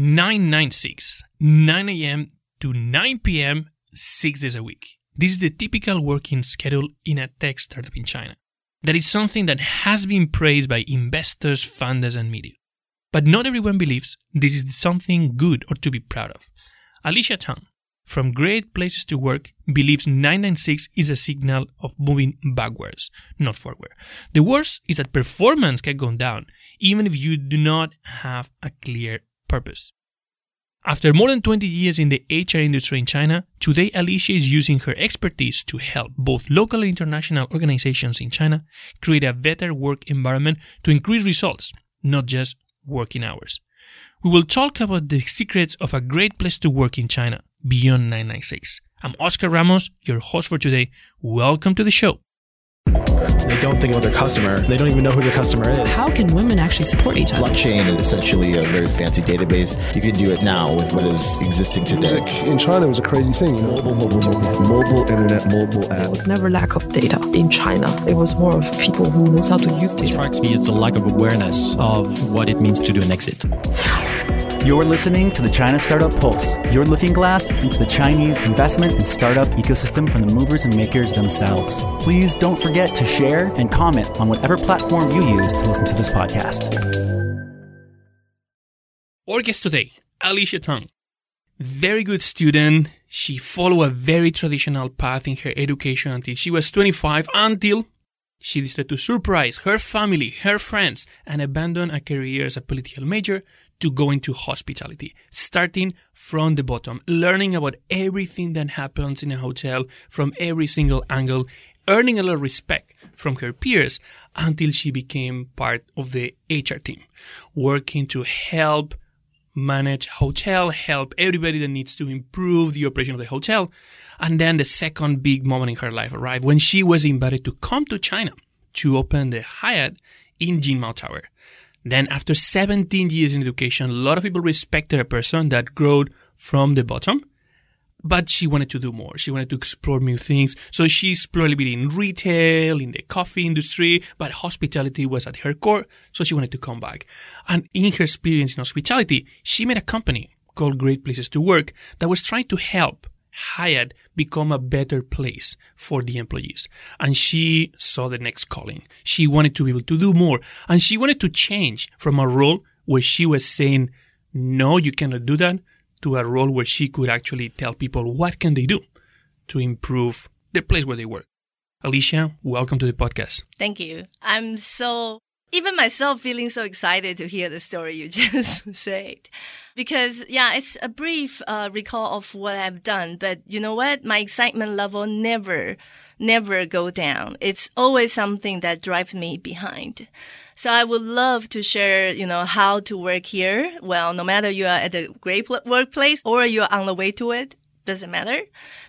996, 9 a.m. to 9 p.m., six days a week. This is the typical working schedule in a tech startup in China. That is something that has been praised by investors, funders, and media. But not everyone believes this is something good or to be proud of. Alicia Tang, from Great Places to Work, believes 996 is a signal of moving backwards, not forward. The worst is that performance can go down, even if you do not have a clear purpose. After more than 20 years in the HR industry in China, today Alicia is using her expertise to help both local and international organizations in China create a better work environment to increase results, not just working hours. We will talk about the secrets of a great place to work in China beyond 996. I'm Oscar Ramos, your host for today. Welcome to the show. They don't think about their customer. They don't even know who their customer is. How can women actually support each other? Blockchain is essentially a very fancy database. You can do it now with what is existing today. Music in China it was a crazy thing. You know? Mobile, mobile, mobile, mobile internet, mobile There app. was never lack of data in China. It was more of people who knows how to use It data. strikes me as the lack of awareness of what it means to do an exit. You're listening to the China Startup Pulse, your looking glass into the Chinese investment and startup ecosystem from the movers and makers themselves. Please don't forget to share and comment on whatever platform you use to listen to this podcast. Our guest today, Alicia Tang. Very good student. She followed a very traditional path in her education until she was 25, until she decided to surprise her family, her friends, and abandon a career as a political major to go into hospitality, starting from the bottom, learning about everything that happens in a hotel from every single angle, earning a lot of respect from her peers until she became part of the HR team, working to help manage hotel, help everybody that needs to improve the operation of the hotel. And then the second big moment in her life arrived when she was invited to come to China to open the Hyatt in Jinmao Tower. Then after 17 years in education, a lot of people respected a person that grew from the bottom, but she wanted to do more. She wanted to explore new things. So she explored a bit in retail, in the coffee industry, but hospitality was at her core. So she wanted to come back. And in her experience in hospitality, she met a company called Great Places to Work that was trying to help Hyatt become a better place for the employees. And she saw the next calling. She wanted to be able to do more. And she wanted to change from a role where she was saying, no, you cannot do that, to a role where she could actually tell people what can they do to improve the place where they work. Alicia, welcome to the podcast. Thank you. I'm so, even myself feeling so excited to hear the story you just said. Because, yeah, it's a brief uh, recall of what I've done. But you know what? My excitement level never, never go down. It's always something that drives me behind. So I would love to share, you know, how to work here. Well, no matter you are at a great pl- workplace or you're on the way to it, doesn't matter.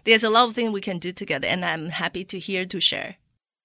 There's a lot of things we can do together and I'm happy to hear to share.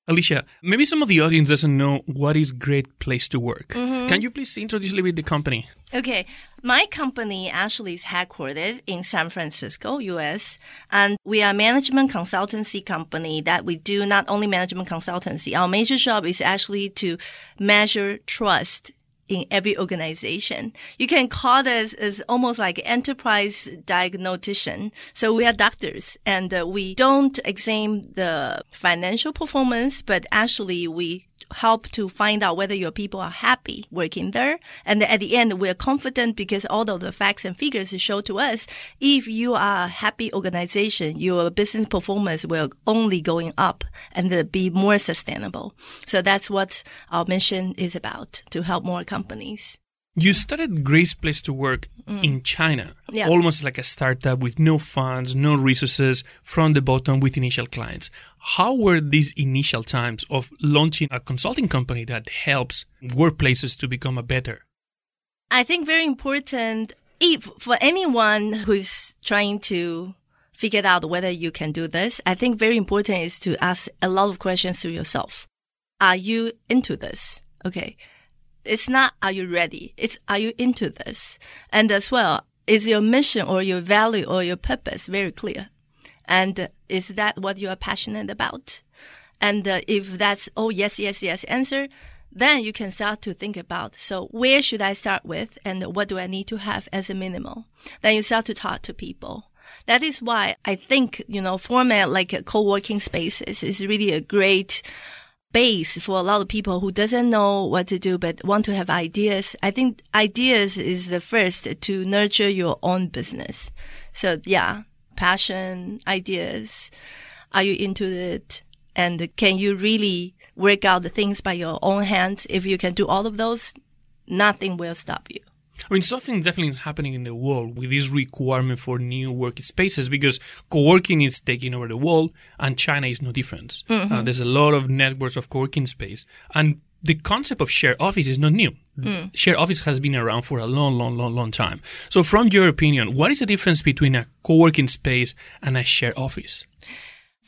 Alicia, maybe some of the audience doesn't know what is Great Place to Work. Mm-hmm. Can you please introduce a little bit the company? Okay. My company actually is headquartered in San Francisco, US, and we are a management consultancy company that we do not only management consultancy. Our major job is actually to measure trust in every organization. You can call us as almost like enterprise diagnostician. So we are doctors and uh, we don't examine the financial performance, but actually we help to find out whether your people are happy working there. And at the end, we're confident because all of the facts and figures show to us if you are a happy organization, your business performance will only going up and be more sustainable. So that's what our mission is about to help more companies. You started Great Place to Work mm. in China, Yeah. almost like a startup with no funds, no resources, from the bottom with initial clients. How were these initial times of launching a consulting company that helps workplaces to become a better? I think very important if for anyone who's trying to figure out whether you can do this, I think very important is to ask a lot of questions to yourself. Are you into this? Okay. It's not, are you ready? It's, are you into this? And as well, is your mission or your value or your purpose very clear? And is that what you are passionate about? And uh, if that's, oh, yes, yes, yes answer, then you can start to think about so where should I start with and what do I need to have as a minimal? Then you start to talk to people. That is why I think, you know, format like a co-working spaces is really a great base for a lot of people who doesn't know what to do but want to have ideas. I think ideas is the first to nurture your own business. So yeah, passion, ideas. Are you into it? And can you really work out the things by your own hands? If you can do all of those, nothing will stop you. I mean, something definitely is happening in the world with this requirement for new workspaces because co-working is taking over the world and China is no different. Mm-hmm. Uh, there's a lot of networks of co-working space and the concept of shared office is not new. Mm. Shared office has been around for a long, long, long, long time. So from your opinion, what is the difference between a co-working space and a shared office?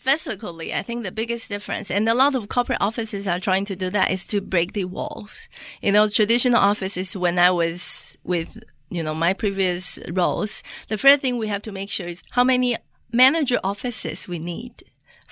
physically, I think the biggest difference, and a lot of corporate offices are trying to do that, is to break the walls. You know, traditional offices, when I was with, you know, my previous roles, the first thing we have to make sure is how many manager offices we need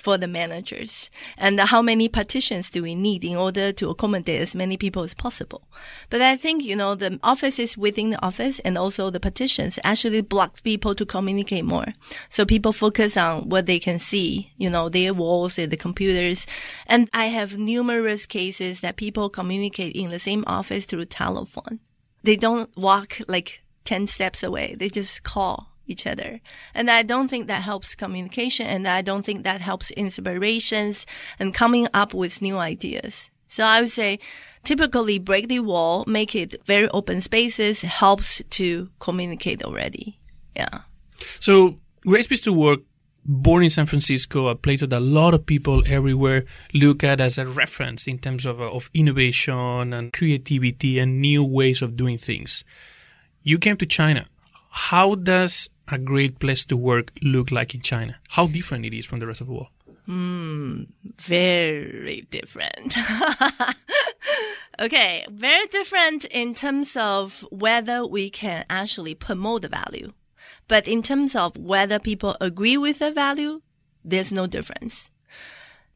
for the managers and how many partitions do we need in order to accommodate as many people as possible. But I think, you know, the offices within the office and also the partitions actually block people to communicate more. So people focus on what they can see, you know, their walls and the computers. And I have numerous cases that people communicate in the same office through telephone. They don't walk like 10 steps away. They just call each other. And I don't think that helps communication and I don't think that helps inspirations and coming up with new ideas. So I would say typically break the wall, make it very open spaces helps to communicate already. Yeah. So Great Place to Work, born in San Francisco, a place that a lot of people everywhere look at as a reference in terms of, uh, of innovation and creativity and new ways of doing things. You came to China. How does a great place to work look like in China? How different it is from the rest of the world? Mm, very different. okay, very different in terms of whether we can actually promote the value. But in terms of whether people agree with the value, there's no difference.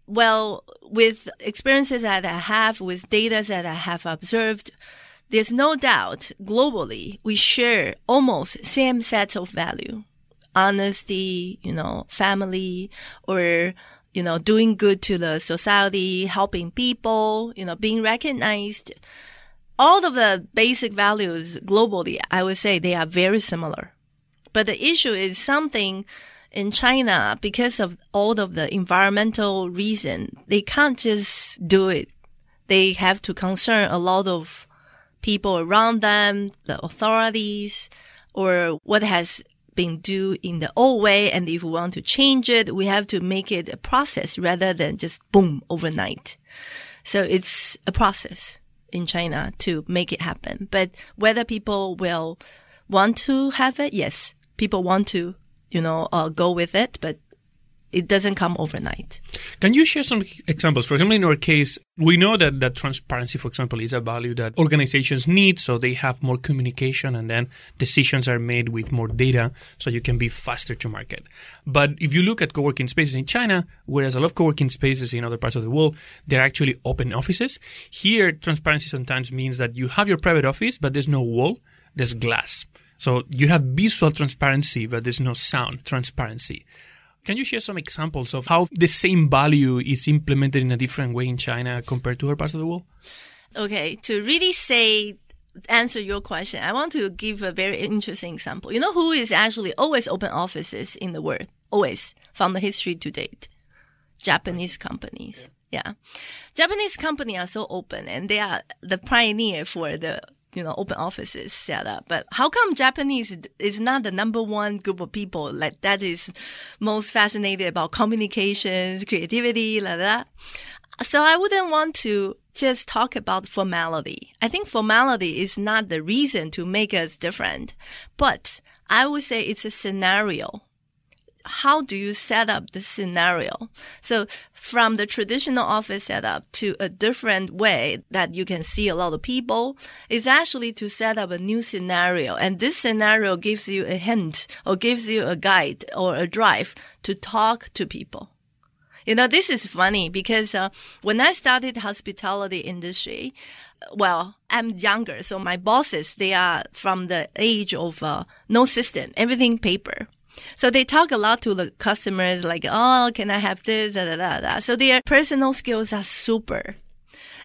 Well, with experiences that I have, with data that I have observed, there's no doubt globally we share almost same set of value. Honesty, you know, family, or, you know, doing good to the society, helping people, you know, being recognized. All of the basic values globally, I would say they are very similar. But the issue is something in China, because of all of the environmental reason, they can't just do it. They have to concern a lot of people around them, the authorities, or what has been done in the old way. And if we want to change it, we have to make it a process rather than just boom overnight. So it's a process in China to make it happen. But whether people will want to have it, yes, people want to, you know, uh, go with it, but it doesn't come overnight. Can you share some examples? For example, in our case, we know that, that transparency, for example, is a value that organizations need, so they have more communication and then decisions are made with more data, so you can be faster to market. But if you look at co-working spaces in China, whereas a lot of co-working spaces in other parts of the world, they're actually open offices. Here, transparency sometimes means that you have your private office, but there's no wall, there's glass. So you have visual transparency, but there's no sound transparency. Can you share some examples of how the same value is implemented in a different way in China compared to other parts of the world? Okay, to really say answer your question, I want to give a very interesting example. You know who is actually always open offices in the world? Always from the history to date. Japanese companies. Yeah. Japanese companies are so open and they are the pioneer for the you know, open offices set up. But how come Japanese is not the number one group of people like that is most fascinated about communications, creativity, like that? So I wouldn't want to just talk about formality. I think formality is not the reason to make us different, but I would say it's a scenario how do you set up the scenario? So from the traditional office setup to a different way that you can see a lot of people is actually to set up a new scenario. And this scenario gives you a hint or gives you a guide or a drive to talk to people. You know, this is funny because uh, when I started hospitality industry, well, I'm younger, so my bosses they are from the age of uh, no system, everything paper. So they talk a lot to the customers, like, "Oh, can I have this?" Da, da, da, da. So their personal skills are super.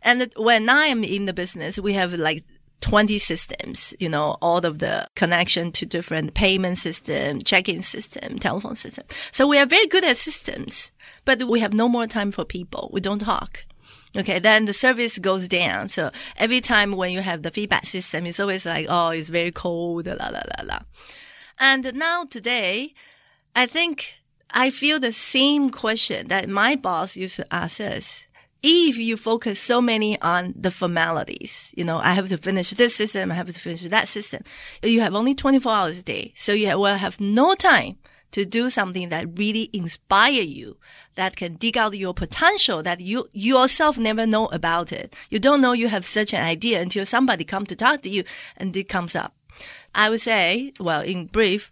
And when I am in the business, we have like 20 systems, you know, all of the connection to different payment system, check-in system, telephone system. So we are very good at systems, but we have no more time for people. We don't talk. Okay, then the service goes down. So every time when you have the feedback system, it's always like, oh, it's very cold, la, la, la, la. And now today, I think I feel the same question that my boss used to ask us if you focus so many on the formalities, you know, I have to finish this system, I have to finish that system, you have only 24 hours a day. So you will have no time to do something that really inspire you, that can dig out your potential that you yourself never know about it. You don't know you have such an idea until somebody come to talk to you and it comes up. I would say, well, in brief,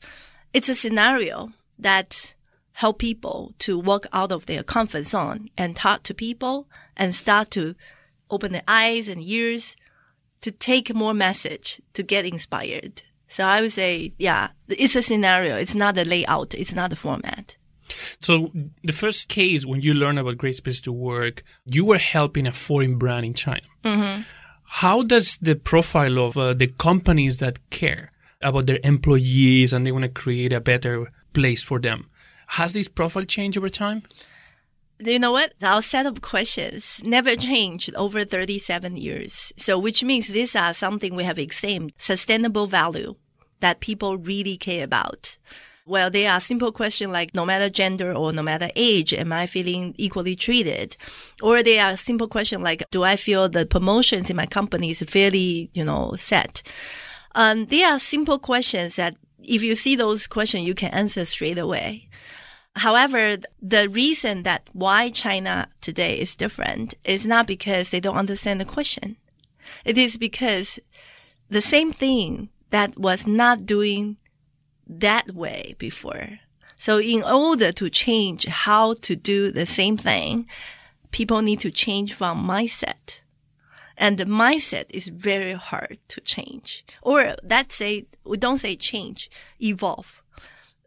it's a scenario that help people to walk out of their comfort zone and talk to people and start to open their eyes and ears to take more message to get inspired. So I would say, yeah, it's a scenario. It's not a layout. It's not a format. So the first case when you learned about Great Place to Work, you were helping a foreign brand in China. Mm-hmm. How does the profile of uh, the companies that care about their employees and they want to create a better place for them has this profile changed over time? you know what? Our set of questions never changed over 37 years. So, which means these are something we have examined sustainable value that people really care about. Well, they are simple questions like no matter gender or no matter age, am I feeling equally treated? Or they are simple questions like, do I feel the promotions in my company is fairly, you know, set? Um, they are simple questions that if you see those questions, you can answer straight away. However, the reason that why China today is different is not because they don't understand the question. It is because the same thing that was not doing that way before. So in order to change how to do the same thing, people need to change from mindset. And the mindset is very hard to change. Or let's say, we don't say change, evolve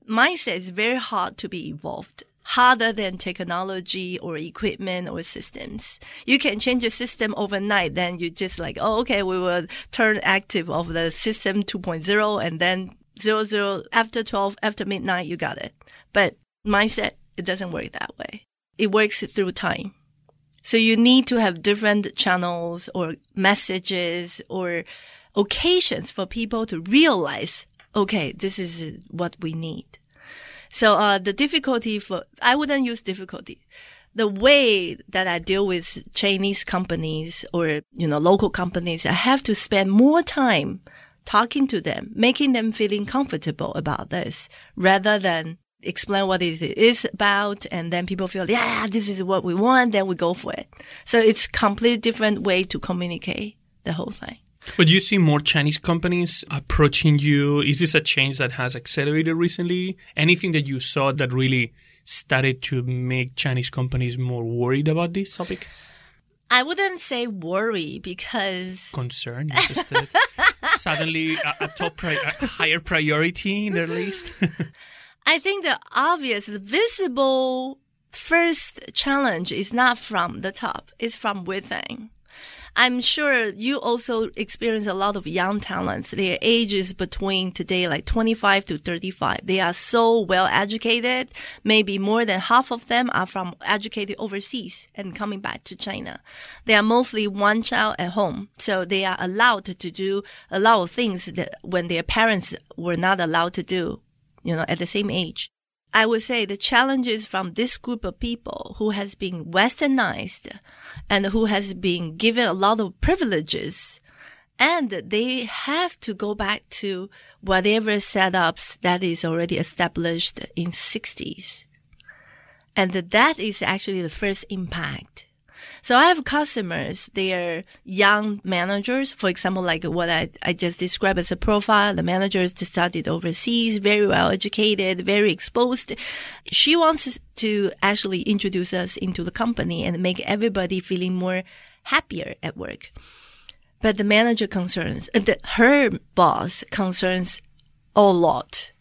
mindset is very hard to be evolved harder than technology or equipment or systems. You can change a system overnight, then you just like, oh, okay, we will turn active of the system 2.0 and then 00 after 12, after midnight, you got it. But mindset, it doesn't work that way. It works through time. So you need to have different channels or messages or occasions for people to realize okay, this is what we need. So uh, the difficulty for I wouldn't use difficulty. The way that I deal with Chinese companies or you know local companies, I have to spend more time talking to them, making them feeling comfortable about this, rather than explain what it is about, and then people feel, yeah, this is what we want, then we go for it. So it's completely different way to communicate the whole thing. But you see more Chinese companies approaching you. Is this a change that has accelerated recently? Anything that you saw that really started to make Chinese companies more worried about this topic? I wouldn't say worry because concern, interested. Suddenly, a, a top, pri- a higher priority in their list. I think the obvious, the visible first challenge is not from the top; it's from within. I'm sure you also experience a lot of young talents. Their age is between today like 25 to 35. They are so well educated. Maybe more than half of them are from educated overseas and coming back to China. They are mostly one child at home. So they are allowed to do a lot of things that when their parents were not allowed to do, you know, at the same age. I would say the challenges from this group of people who has been westernized and who has been given a lot of privileges and they have to go back to whatever setups that is already established in 60s. And that is actually the first impact. So I have customers, they're young managers. For example, like what I, I just described as a profile. The managers studied overseas, very well educated, very exposed. She wants to actually introduce us into the company and make everybody feeling more happier at work. But the manager concerns, the, her boss concerns a lot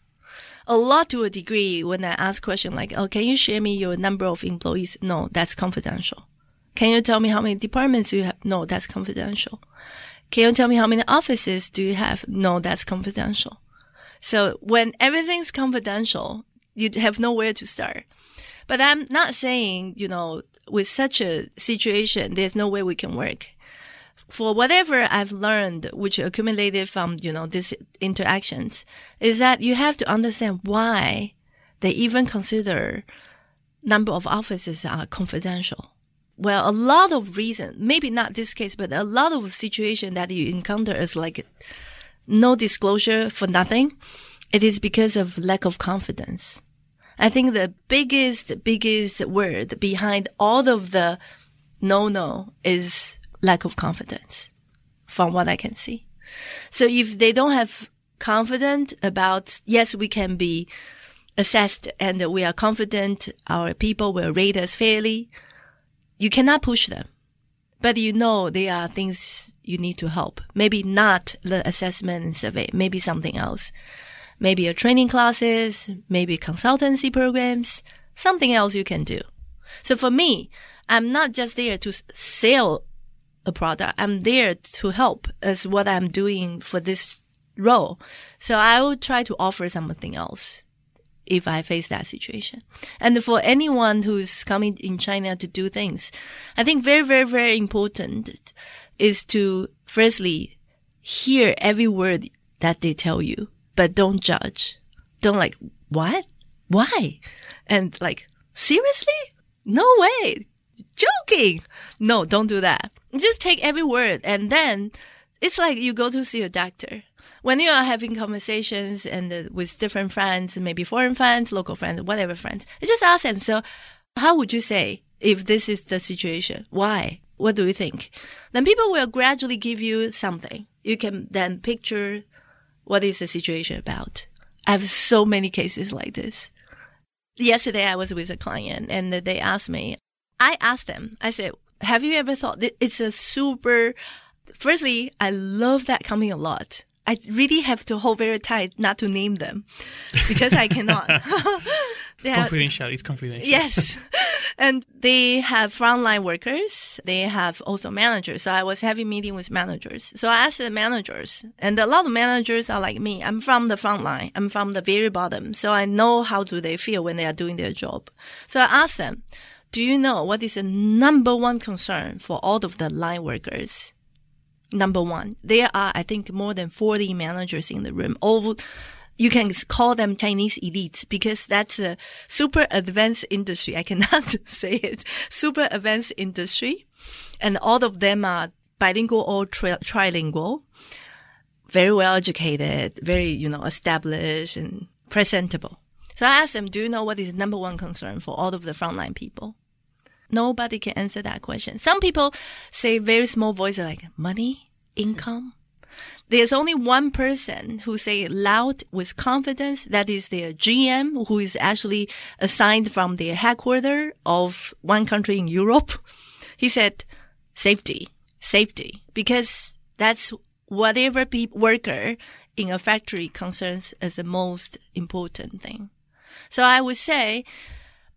a lot to a degree when I ask question like, oh, can you share me your number of employees? No, that's confidential. Can you tell me how many departments you have? No, that's confidential. Can you tell me how many offices do you have? No, that's confidential. So when everything's confidential, you have nowhere to start. But I'm not saying, you know, with such a situation, there's no way we can work for whatever I've learned, which accumulated from, you know, these interactions, is that you have to understand why they even consider number of offices are confidential. Well, a lot of reason, maybe not this case, but a lot of situation that you encounter is like no disclosure for nothing. It is because of lack of confidence. I think the biggest, biggest word behind all of the no, no is lack of confidence from what I can see. So if they don't have confidence about, yes, we can be assessed and we are confident our people will rate us fairly, you cannot push them. But you know there are things you need to help. Maybe not the assessment and survey, maybe something else. Maybe a training classes, maybe consultancy programs, something else you can do. So for me, I'm not just there to sell a product. I'm there to help as what I'm doing for this role. So I will try to offer something else if I face that situation. And for anyone who's coming in China to do things, I think very, very, very important is to firstly hear every word that they tell you, but don't judge. Don't like, what? Why? And like, seriously? No way. Joking. No, don't do that just take every word and then it's like you go to see a doctor. When you are having conversations and uh, with different friends, maybe foreign friends, local friends, whatever friends, you just ask them. So, how would you say if this is the situation? Why? What do you think? Then people will gradually give you something. You can then picture what is the situation about. I have so many cases like this. Yesterday, I was with a client and they asked me, I asked them, I said, have you ever thought that it's a super, firstly, I love that company a lot. I really have to hold very tight not to name them because I cannot. confidential. It's confidential. Yes. and they have frontline workers. They have also managers. So I was having meeting with managers. So I asked the managers and a lot of managers are like me. I'm from the front line. I'm from the very bottom. So I know how do they feel when they are doing their job. So I asked them, do you know what is the number one concern for all of the line workers? Number one, there are, I think, more than 40 managers in the room. All, you can call them Chinese elites because that's a super advanced industry. I cannot say it. Super advanced industry. And all of them are bilingual or tri- trilingual, very well educated, very, you know, established and presentable. So I asked them, do you know what is the number one concern for all of the frontline people? Nobody can answer that question. Some people say very small voice like money, income. There's only one person who say loud with confidence. That is their GM, who is actually assigned from the headquarters of one country in Europe. He said, safety, safety, because that's whatever pe- worker in a factory concerns as the most important thing. So I would say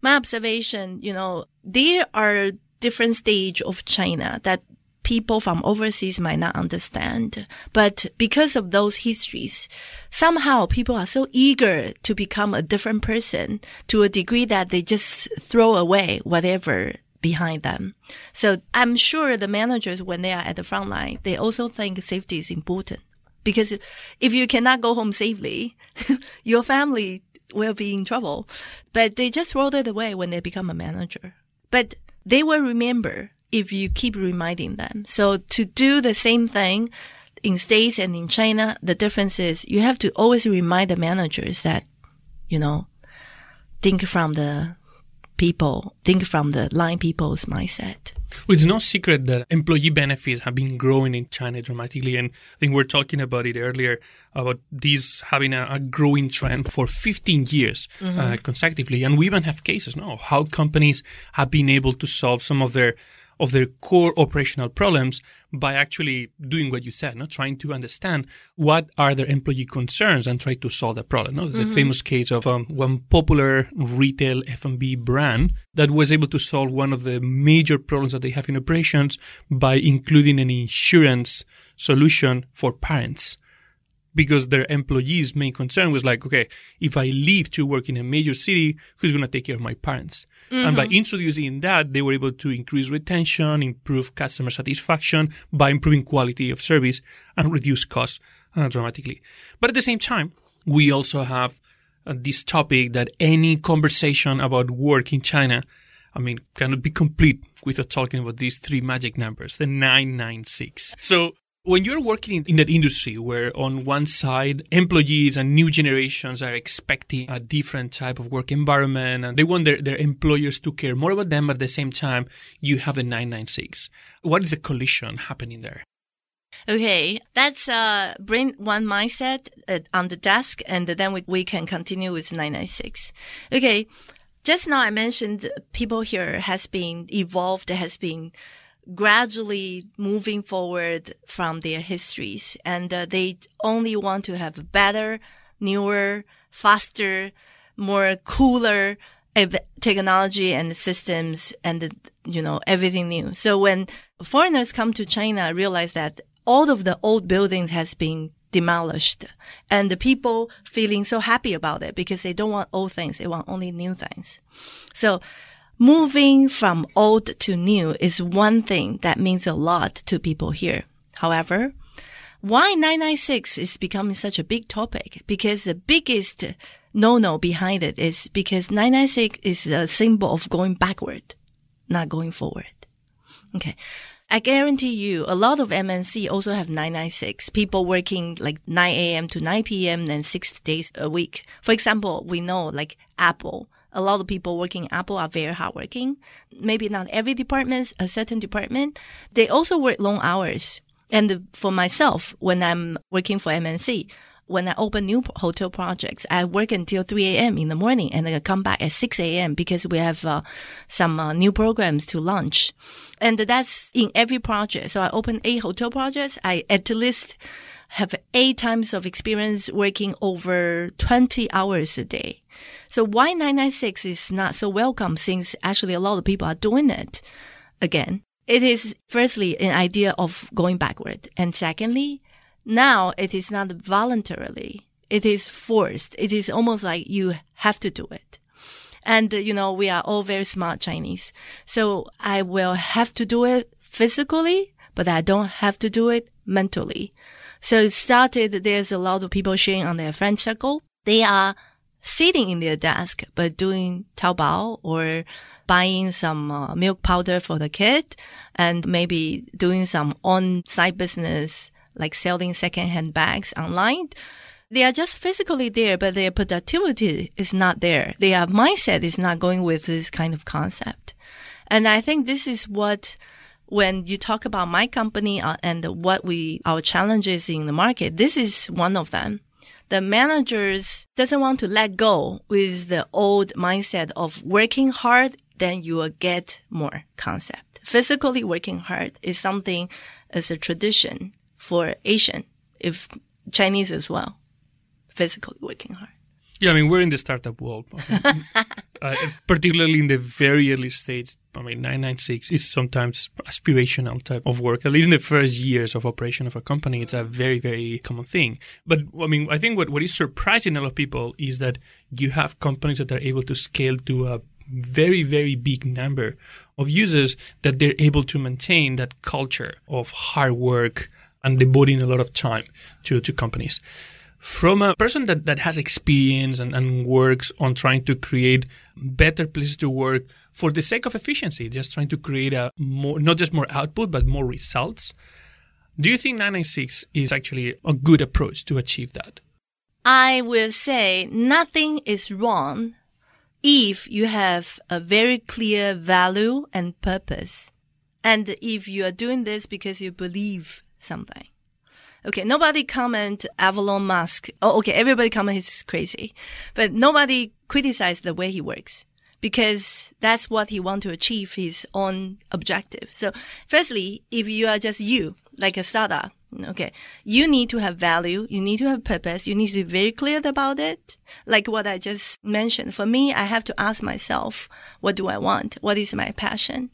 my observation, you know, there are different stage of China that people from overseas might not understand. But because of those histories, somehow people are so eager to become a different person to a degree that they just throw away whatever behind them. So I'm sure the managers, when they are at the front line, they also think safety is important. Because if you cannot go home safely, your family will be in trouble. But they just throw it away when they become a manager. But they will remember if you keep reminding them. So to do the same thing in States and in China, the difference is you have to always remind the managers that, you know, think from the people think from the line people's mindset. Well, it's no secret that employee benefits have been growing in China dramatically. And I think we are talking about it earlier about these having a, a growing trend for 15 years mm-hmm. uh, consecutively. And we even have cases now how companies have been able to solve some of their of their core operational problems by actually doing what you said, not trying to understand what are their employee concerns and try to solve the problem. No, there's mm-hmm. a famous case of um, one popular retail F&B brand that was able to solve one of the major problems that they have in operations by including an insurance solution for parents because their employees' main concern was like, okay, if I leave to work in a major city, who's going to take care of my parents? Mm-hmm. And by mm-hmm. introducing that, they were able to increase retention, improve customer satisfaction by improving quality of service and reduce costs uh, dramatically. But at the same time, we also have uh, this topic that any conversation about work in China, I mean, cannot be complete without talking about these three magic numbers, the 996. So when you're working in, that industry where on one side employees and new generations are expecting a different type of work environment and they want their, their employers to care more about them at the same time you have the 996 what is the collision happening there Okay, let's uh, bring one mindset uh, on the desk and then we, we can continue with 996. Okay, just now I mentioned people here has been evolved, has been gradually moving forward from their histories and uh, they only want to have better, newer, faster, more cooler technology and systems and, you know, everything new. So when foreigners come to China, realize that all of the old buildings has been demolished and the people feeling so happy about it because they don't want old things. They want only new things. So Moving from old to new is one thing that means a lot to people here. However, why 996 is becoming such a big topic? Because the biggest no-no behind it is because 996 is a symbol of going backward, not going forward. Okay. I guarantee you, a lot of MNC also have 996. People working like 9 a.m. to 9 p.m. and six days a week. For example, we know like Apple a lot of people working in Apple are very hardworking. Maybe not every department, a certain department. They also work long hours. And for myself, when I'm working for MNC, when I open new hotel projects, I work until 3 a.m. in the morning and I come back at 6 a.m. because we have uh, some uh, new programs to launch. And that's in every project. So I open eight hotel projects. I at least have eight times of experience working over 20 hours a day. So why 996 is not so welcome since actually a lot of people are doing it again. It is firstly an idea of going backward. And secondly, now it is not voluntarily. It is forced. It is almost like you have to do it. And, you know, we are all very smart Chinese. So I will have to do it physically, but I don't have to do it mentally. So it started, there's a lot of people sharing on their friend circle. They are sitting in their desk, but doing Taobao or buying some uh, milk powder for the kid and maybe doing some on-site business like selling secondhand bags online. They are just physically there, but their productivity is not there. Their mindset is not going with this kind of concept. And I think this is what when you talk about my company uh, and what we, our challenges in the market, this is one of them. The managers doesn't want to let go with the old mindset of working hard, then you will get more concept. Physically working hard is something as a tradition for Asian, if Chinese as well, physically working hard. Yeah, I mean, we're in the startup world, uh, particularly in the very early stages. I mean, 996 is sometimes aspirational type of work. At least in the first years of operation of a company, it's a very, very common thing. But I mean, I think what, what is surprising a lot of people is that you have companies that are able to scale to a very, very big number of users that they're able to maintain that culture of hard work and devoting a lot of time to, to companies from a person that, that has experience and, and works on trying to create better places to work for the sake of efficiency, just trying to create a more, not just more output, but more results. Do you think 996 is actually a good approach to achieve that? I will say nothing is wrong if you have a very clear value and purpose, and if you are doing this because you believe something. Okay, nobody comment Elon Musk. Oh, okay, everybody comment he's crazy, but nobody criticize the way he works because that's what he want to achieve his own objective. So firstly, if you are just you, like a startup, okay, you need to have value. You need to have purpose. You need to be very clear about it. Like what I just mentioned. For me, I have to ask myself, what do I want? What is my passion?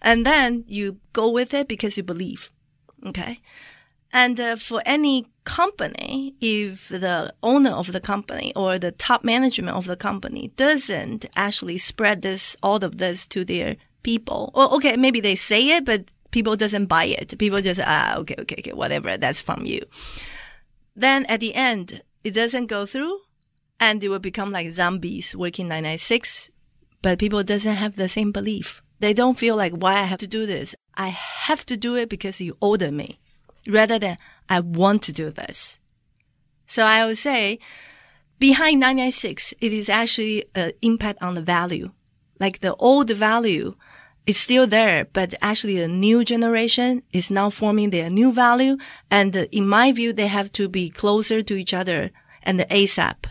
And then you go with it because you believe. Okay. And uh, for any company, if the owner of the company or the top management of the company doesn't actually spread this, all of this to their people, or okay, maybe they say it, but people doesn't buy it. People just, ah, okay, okay, okay, whatever, that's from you. Then at the end, it doesn't go through and it will become like zombies working 996, but people doesn't have the same belief. They don't feel like why I have to do this. I have to do it because you order me rather than I want to do this. So I would say behind 996, it is actually an impact on the value. Like the old value is still there, but actually the new generation is now forming their new value. And uh, in my view, they have to be closer to each other and the ASAP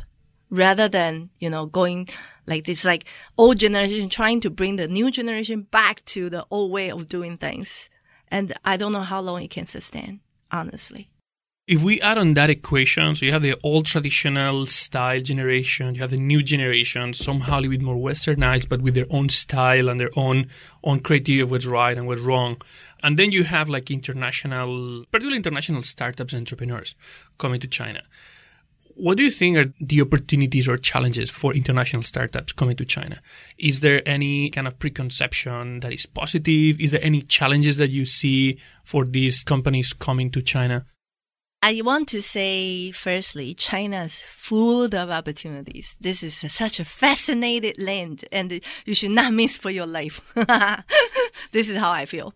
rather than, you know, going like this, like old generation trying to bring the new generation back to the old way of doing things. And I don't know how long it can sustain honestly. If we add on that equation, so you have the old traditional style generation, you have the new generation, somehow a little bit more westernized, but with their own style and their own own creativity of what's right and what's wrong. And then you have like international, particularly international startups and entrepreneurs coming to China. What do you think are the opportunities or challenges for international startups coming to China? Is there any kind of preconception that is positive? Is there any challenges that you see for these companies coming to China? I want to say, firstly, China is full of opportunities. This is such a fascinating land and you should not miss for your life. this is how I feel.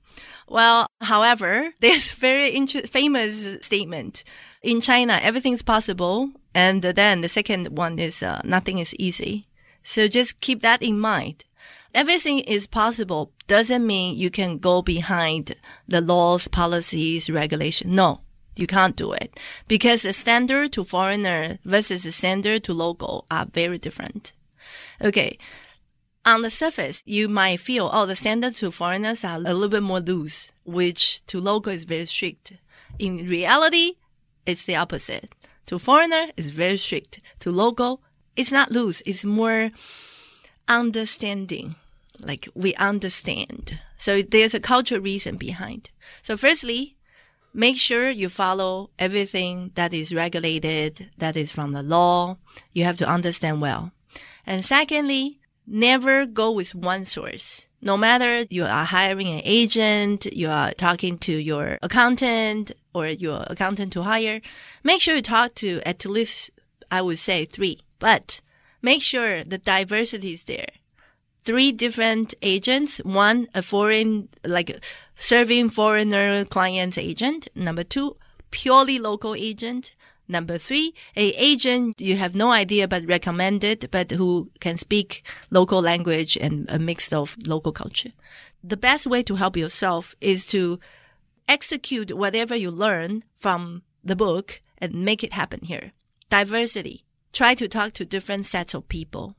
Well, however, there's very famous statement. In China, everything's possible. And then the second one is uh, nothing is easy. So just keep that in mind everything is possible doesn't mean you can go behind the laws, policies, regulation. No, you can't do it because the standard to foreigner versus the standard to local are very different. Okay. On the surface, you might feel, oh, the standard to foreigners are a little bit more loose, which to local is very strict. In reality, it's the opposite. To foreigner, it's very strict. To local, it's not loose. It's more understanding like we understand. So there's a cultural reason behind. So firstly, make sure you follow everything that is regulated, that is from the law. You have to understand well. And secondly, never go with one source. No matter you are hiring an agent, you are talking to your accountant or your accountant to hire, make sure you talk to at least, I would say three, but make sure the diversity is there three different agents. One, a foreign, like serving foreigner clients agent. Number two, purely local agent. Number three, a agent you have no idea but recommended, but who can speak local language and a mix of local culture. The best way to help yourself is to execute whatever you learn from the book and make it happen here. Diversity. Try to talk to different sets of people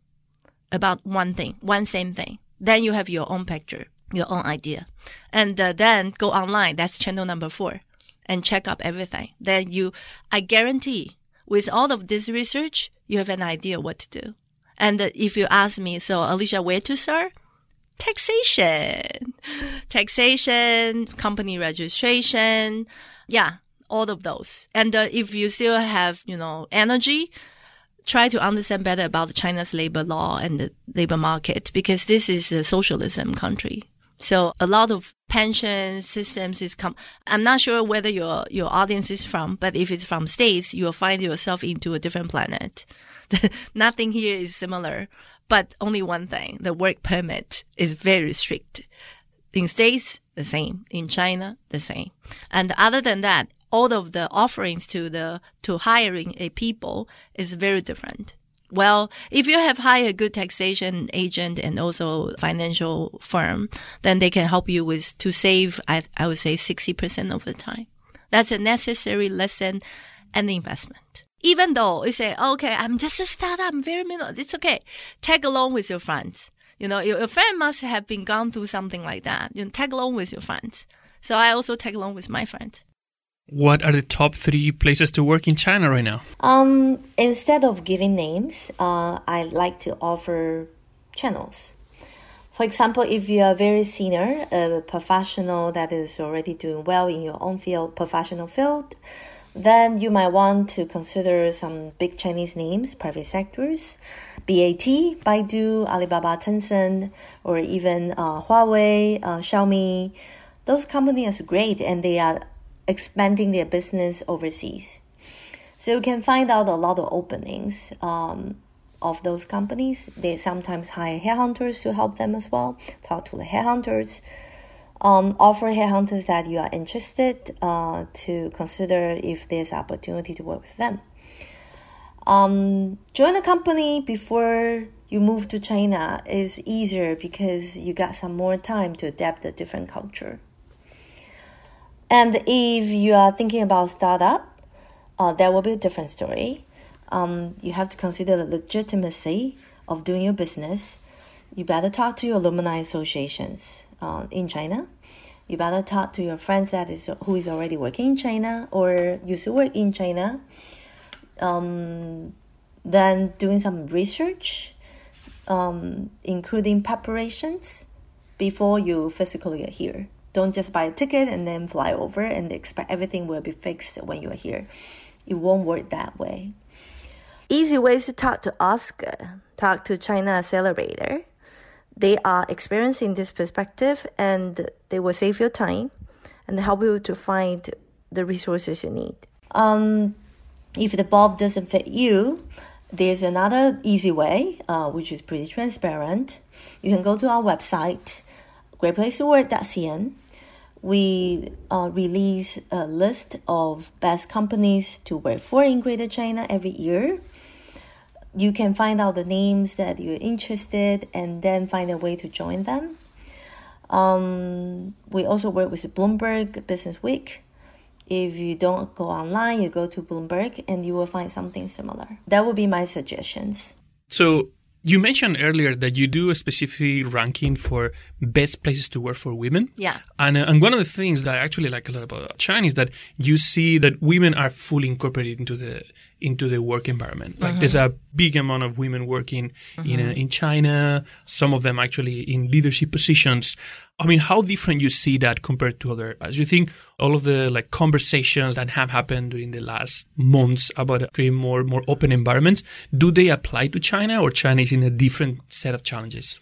about one thing, one same thing. Then you have your own picture, your own idea. And uh, then go online. That's channel number four and check up everything. Then you, I guarantee with all of this research, you have an idea what to do. And if you ask me, so Alicia, where to start? Taxation, taxation, company registration. Yeah, all of those. And uh, if you still have, you know, energy, try to understand better about China's labor law and the labor market because this is a socialism country. So a lot of pension systems is come. I'm not sure whether your your audience is from, but if it's from states, you'll find yourself into a different planet. Nothing here is similar, but only one thing: the work permit is very strict. In states, the same. In China, the same. And other than that, all of the offerings to the to hiring a people is very different. Well, if you have hired a good taxation agent and also financial firm, then they can help you with to save. I, I would say sixty percent of the time. That's a necessary lesson and investment. Even though you say, oh, okay, I'm just a startup, I'm very minimal. It's okay. Tag along with your friends. You know, your, your friend must have been gone through something like that. You know, tag along with your friends. So I also tag along with my friends. What are the top three places to work in China right now? Um, instead of giving names, uh, I like to offer channels. For example, if you are very senior, a professional that is already doing well in your own field, professional field, then you might want to consider some big Chinese names, private sectors, BAT, Baidu, Alibaba, Tencent, or even uh, Huawei, uh, Xiaomi. Those companies are great and they are expanding their business overseas. So you can find out a lot of openings um, of those companies. They sometimes hire headhunters to help them as well. Talk to the headhunters. Um, offer headhunters that you are interested uh, to consider if there's opportunity to work with them. Um, join a company before you move to China is easier because you got some more time to adapt a different culture. And if you are thinking about startup, uh, that will be a different story. Um, you have to consider the legitimacy of doing your business. You better talk to your alumni associations uh, in China. You better talk to your friends that is who is already working in China or used to work in China. Um, then doing some research, um, including preparations before you physically are here. Don't just buy a ticket and then fly over and expect everything will be fixed when you're here. It won't work that way. Easy ways to talk to Oscar, talk to China Accelerator. They are experiencing this perspective and they will save your time and help you to find the resources you need. Um, if the bulb doesn't fit you, there's another easy way, uh, which is pretty transparent. You can go to our website, greatplacetowork.cn, we uh, release a list of best companies to work for in Greater China every year. You can find out the names that you're interested and then find a way to join them. Um, we also work with Bloomberg Business Week. If you don't go online, you go to Bloomberg and you will find something similar. That would be my suggestions. So, you mentioned earlier that you do a specific ranking for best places to work for women. Yeah. And, uh, and one of the things that I actually like a lot about China is that you see that women are fully incorporated into the into the work environment. Like mm-hmm. there's a big amount of women working mm-hmm. in uh, in China. Some of them actually in leadership positions. I mean, how different you see that compared to other? As you think all of the like conversations that have happened during the last months about creating more more open environments, do they apply to China or China is in a different set of challenges?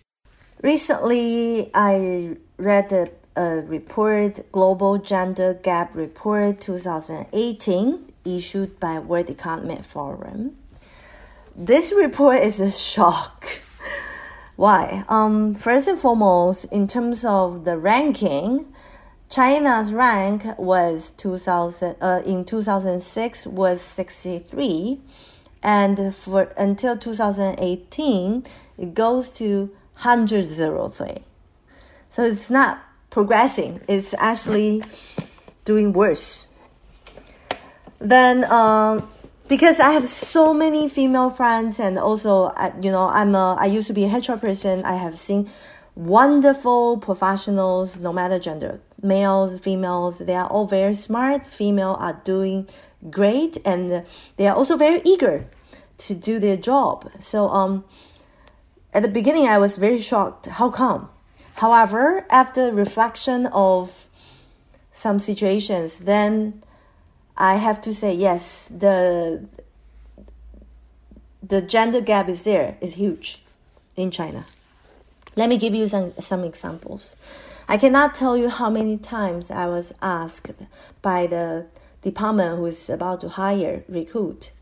Recently, I read a, a report, Global Gender Gap Report 2018, issued by World Economic Forum. This report is a shock. Why? Um, first and foremost, in terms of the ranking, China's rank was 2000 uh, in 2006 was 63 and for until 2018 it goes to 103. So it's not progressing, it's actually doing worse. Then, um, because I have so many female friends, and also, you know, I'm a, I used to be a HR person, I have seen wonderful professionals, no matter gender, males, females, they are all very smart. Female are doing great, and they are also very eager to do their job. So, um, at the beginning, I was very shocked. How come? However, after reflection of some situations, then I have to say yes, the the gender gap is there, is huge in China. Let me give you some, some examples. I cannot tell you how many times I was asked by the department who is about to hire, recruit,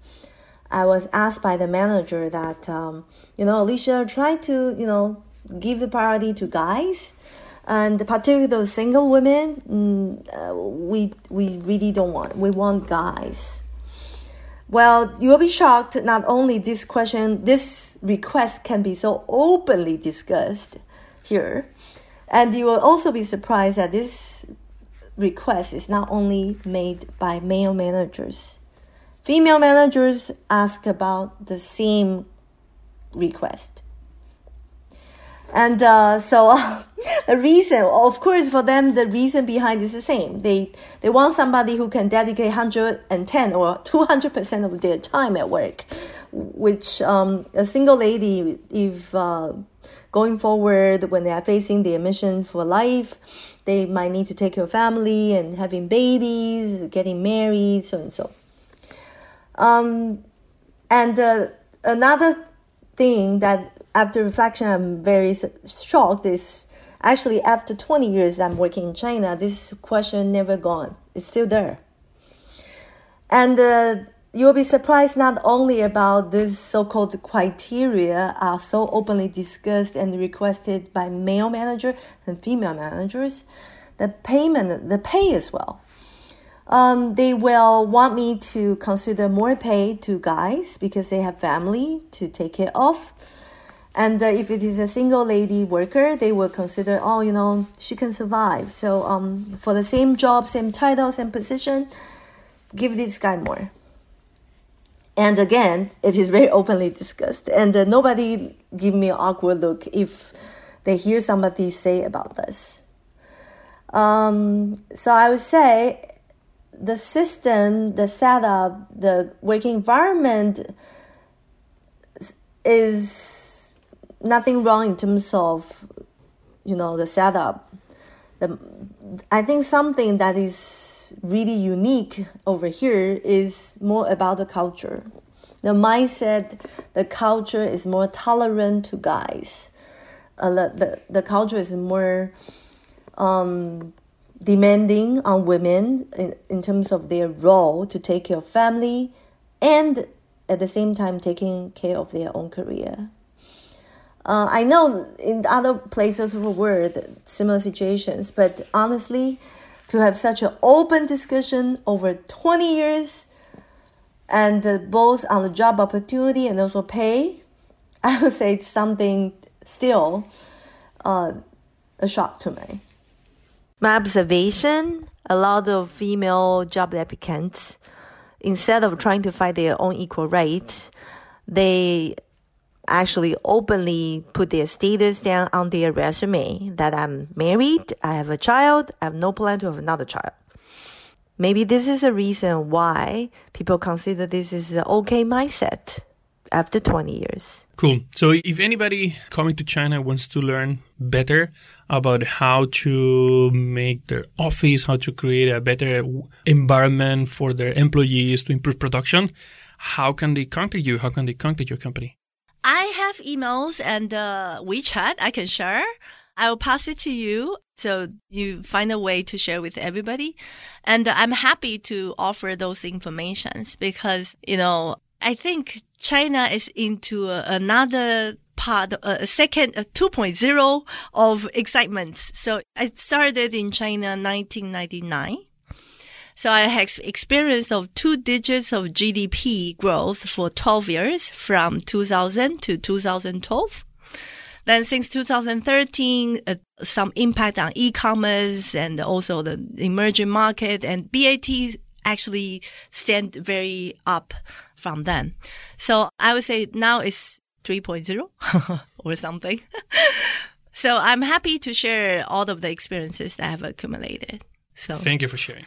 I was asked by the manager that, um, you know, Alicia, try to, you know, give the priority to guys. And particularly those single women, mm, uh, we, we really don't want. We want guys. Well, you'll be shocked. Not only this question, this request can be so openly discussed here, and you will also be surprised that this request is not only made by male managers. Female managers ask about the same request. And uh, so the reason, of course, for them, the reason behind is the same. They they want somebody who can dedicate 110 or 200 percent of their time at work, which um, a single lady, if uh, going forward when they are facing their mission for life, they might need to take care of family and having babies, getting married, so and so. Um, and uh, another thing that after reflection, I'm very shocked. Is actually after 20 years I'm working in China, this question never gone. It's still there. And uh, you'll be surprised not only about this so-called criteria are so openly discussed and requested by male manager and female managers, the payment, the pay as well. Um, they will want me to consider more pay to guys because they have family to take care of and uh, if it is a single lady worker, they will consider, oh, you know, she can survive. So um, for the same job, same title, same position, give this guy more. And again, it is very openly discussed, and uh, nobody give me an awkward look if they hear somebody say about this. Um, so I would say the system, the setup, the working environment is nothing wrong in terms of you know the setup. The i think something that is really unique over here is more about the culture. The mindset the culture is more tolerant to guys. Uh, the, the, culture is more um, demanding on women in, in terms of their role to take care of family and at the same time taking care of their own career uh, I know in other places of the world, similar situations, but honestly, to have such an open discussion over 20 years and uh, both on the job opportunity and also pay, I would say it's something still uh, a shock to me. My observation a lot of female job applicants, instead of trying to find their own equal rights, they actually openly put their status down on their resume that I'm married, I have a child, I have no plan to have another child. Maybe this is a reason why people consider this is an okay mindset after 20 years. Cool. So if anybody coming to China wants to learn better about how to make their office, how to create a better environment for their employees to improve production, how can they contact you? How can they contact your company? I have emails and uh, WeChat I can share. I will pass it to you so you find a way to share with everybody. And I'm happy to offer those informations because, you know, I think China is into another part, a second, a 2.0 of excitement. So I started in China 1999 so I have experience of two digits of GDP growth for 12 years from 2000 to 2012. Then since 2013, uh, some impact on e-commerce and also the emerging market and BAT actually stand very up from then. So I would say now it's 3.0 or something. so I'm happy to share all of the experiences that I have accumulated. So thank you for sharing.